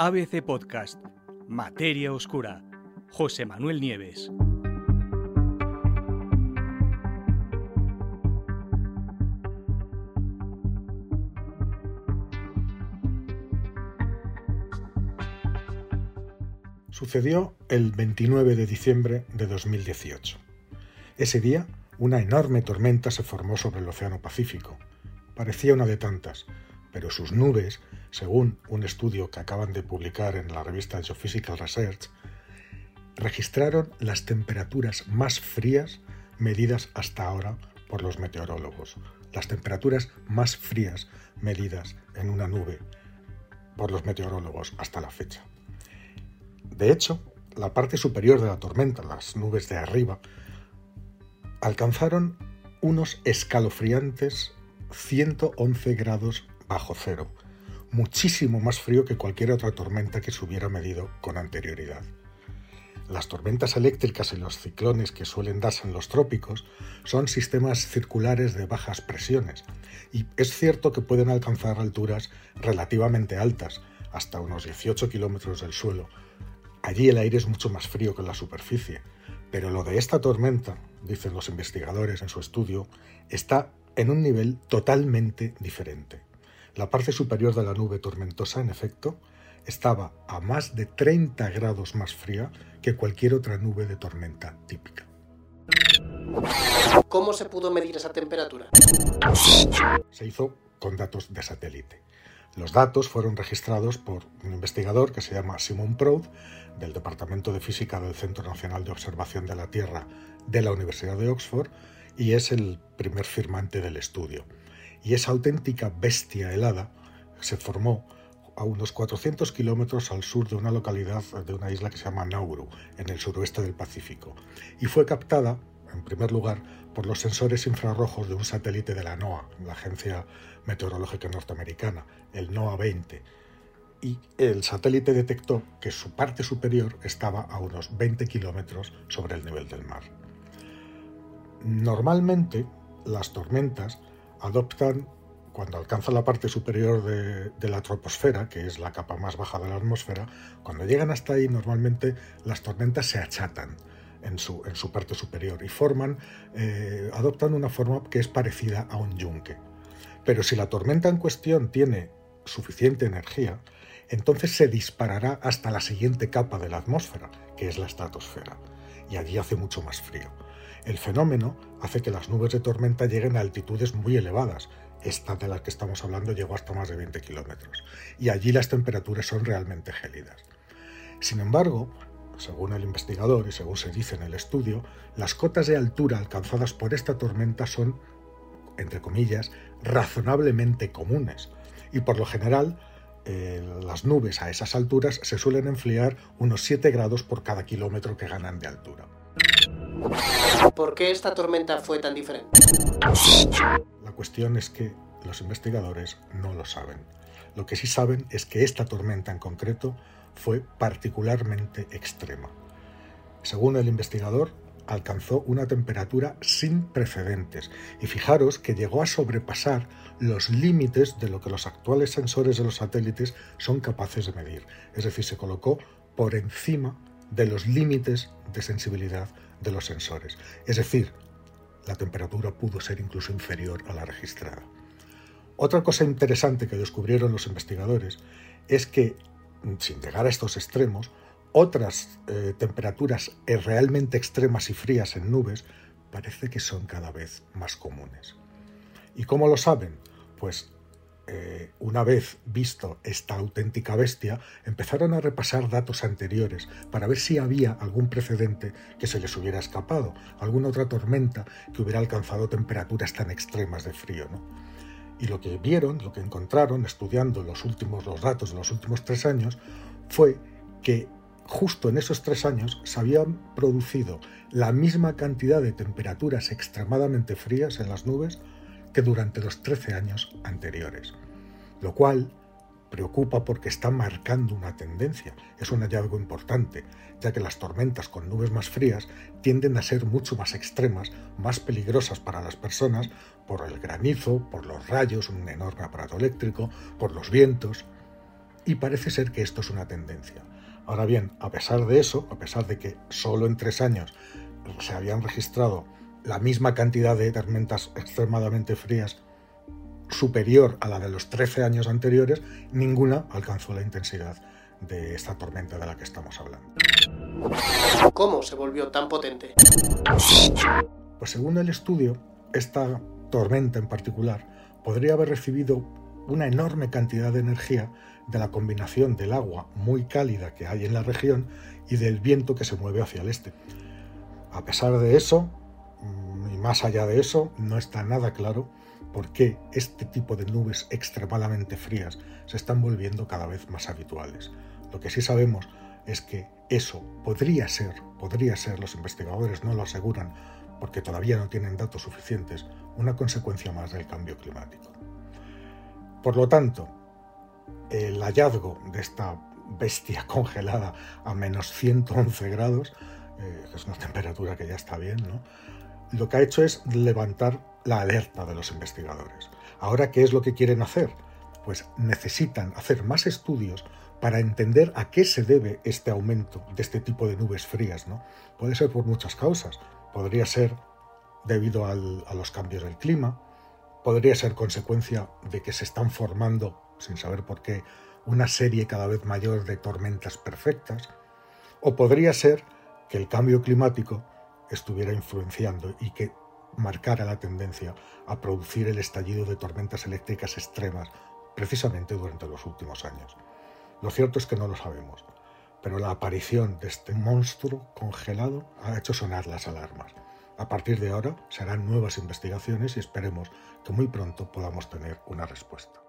ABC Podcast, Materia Oscura, José Manuel Nieves. Sucedió el 29 de diciembre de 2018. Ese día, una enorme tormenta se formó sobre el Océano Pacífico. Parecía una de tantas, pero sus nubes, según un estudio que acaban de publicar en la revista Geophysical Research, registraron las temperaturas más frías medidas hasta ahora por los meteorólogos. Las temperaturas más frías medidas en una nube por los meteorólogos hasta la fecha. De hecho, la parte superior de la tormenta, las nubes de arriba, alcanzaron unos escalofriantes 111 grados bajo cero, muchísimo más frío que cualquier otra tormenta que se hubiera medido con anterioridad. Las tormentas eléctricas y los ciclones que suelen darse en los trópicos son sistemas circulares de bajas presiones y es cierto que pueden alcanzar alturas relativamente altas, hasta unos 18 kilómetros del suelo. Allí el aire es mucho más frío que en la superficie, pero lo de esta tormenta, dicen los investigadores en su estudio, está en un nivel totalmente diferente. La parte superior de la nube tormentosa, en efecto, estaba a más de 30 grados más fría que cualquier otra nube de tormenta típica. ¿Cómo se pudo medir esa temperatura? Se hizo con datos de satélite. Los datos fueron registrados por un investigador que se llama Simon Proud del Departamento de Física del Centro Nacional de Observación de la Tierra de la Universidad de Oxford y es el primer firmante del estudio. Y esa auténtica bestia helada se formó a unos 400 kilómetros al sur de una localidad de una isla que se llama Nauru, en el suroeste del Pacífico, y fue captada, en primer lugar, por los sensores infrarrojos de un satélite de la NOAA, la Agencia Meteorológica Norteamericana, el NOAA-20, y el satélite detectó que su parte superior estaba a unos 20 kilómetros sobre el nivel del mar. Normalmente, las tormentas adoptan, cuando alcanzan la parte superior de, la troposfera, que es la capa más baja de la atmósfera, cuando llegan hasta ahí, normalmente las tormentas se achatan en su, en su parte superior y forman, eh, adoptan una forma que es parecida a un yunque. Pero si la tormenta en cuestión tiene suficiente energía, entonces se disparará hasta la siguiente capa de la atmósfera, que es la estratosfera, y allí hace mucho más frío. El fenómeno hace que las nubes de tormenta lleguen a altitudes muy elevadas. Esta de la que estamos hablando llegó hasta más de 20 kilómetros. Y allí las temperaturas son realmente gélidas. Sin embargo, según el investigador y según se dice en el estudio, las cotas de altura alcanzadas por esta tormenta son, entre comillas, razonablemente comunes. Y por lo general, eh, las nubes a esas alturas se suelen enfriar unos 7 grados por cada kilómetro que ganan de altura. ¿Por qué esta tormenta fue tan diferente? La cuestión es que los investigadores no lo saben. Lo que sí saben es que esta tormenta en concreto fue particularmente extrema. Según el investigador, alcanzó una temperatura sin precedentes y fijaros que llegó a sobrepasar los límites de lo que los actuales sensores de los satélites son capaces de medir. Es decir, se colocó por encima de los límites de sensibilidad de los sensores. Es decir, la temperatura pudo ser incluso inferior a la registrada. Otra cosa interesante que descubrieron los investigadores es que, sin llegar a estos extremos, otras eh, temperaturas realmente extremas y frías en nubes parece que son cada vez más comunes. ¿Y cómo lo saben? Pues eh, una vez visto esta auténtica bestia, empezaron a repasar datos anteriores para ver si había algún precedente que se les hubiera escapado, alguna otra tormenta que hubiera alcanzado temperaturas tan extremas de frío. Y lo que vieron, lo que encontraron estudiando los últimos los datos de los últimos tres años, fue que justo en esos tres años se habían producido la misma cantidad de temperaturas extremadamente frías en las nubes que durante los 13 años anteriores, lo cual preocupa porque está marcando una tendencia. Es un hallazgo importante, ya que las tormentas con nubes más frías tienden a ser mucho más extremas, más peligrosas para las personas por el granizo, por los rayos, un enorme aparato eléctrico, por los vientos. y parece ser que esto es una tendencia. Ahora bien, a pesar de eso, a pesar de que solo en tres años se habían registrado la misma cantidad de tormentas extremadamente frías superior a la de los 13 años anteriores, ninguna alcanzó la intensidad de esta tormenta de la que estamos hablando. ¿Cómo se volvió tan potente? Pues según el estudio, esta tormenta en particular podría haber recibido una enorme cantidad de energía de la combinación del agua muy cálida que hay en la región y del viento que se mueve hacia el este. A pesar de eso, más allá de eso, no está nada claro por qué este tipo de nubes extremadamente frías se están volviendo cada vez más habituales. Lo que sí sabemos es que eso podría ser, podría ser, los investigadores no lo aseguran porque todavía no tienen datos suficientes, una consecuencia más del cambio climático. Por lo tanto, el hallazgo de esta bestia congelada a menos 111 grados, eh, que es una temperatura que ya está bien, ¿no? Lo que ha hecho es levantar la alerta de los investigadores. Ahora, ¿qué es lo que quieren hacer? Pues necesitan hacer más estudios para entender a qué se debe este aumento de este tipo de nubes frías. ¿no? Puede ser por muchas causas. Podría ser debido a los cambios del clima, podría ser consecuencia de que se están formando, sin saber por qué, una serie cada vez mayor de tormentas perfectas, o podría ser que el cambio climático estuviera influenciando y que marcara la tendencia a producir el estallido de tormentas eléctricas extremas precisamente durante los últimos años. Lo cierto es que no lo sabemos, pero la aparición de este monstruo congelado ha hecho sonar las alarmas. A partir de ahora se harán nuevas investigaciones y esperemos que muy pronto podamos tener una respuesta.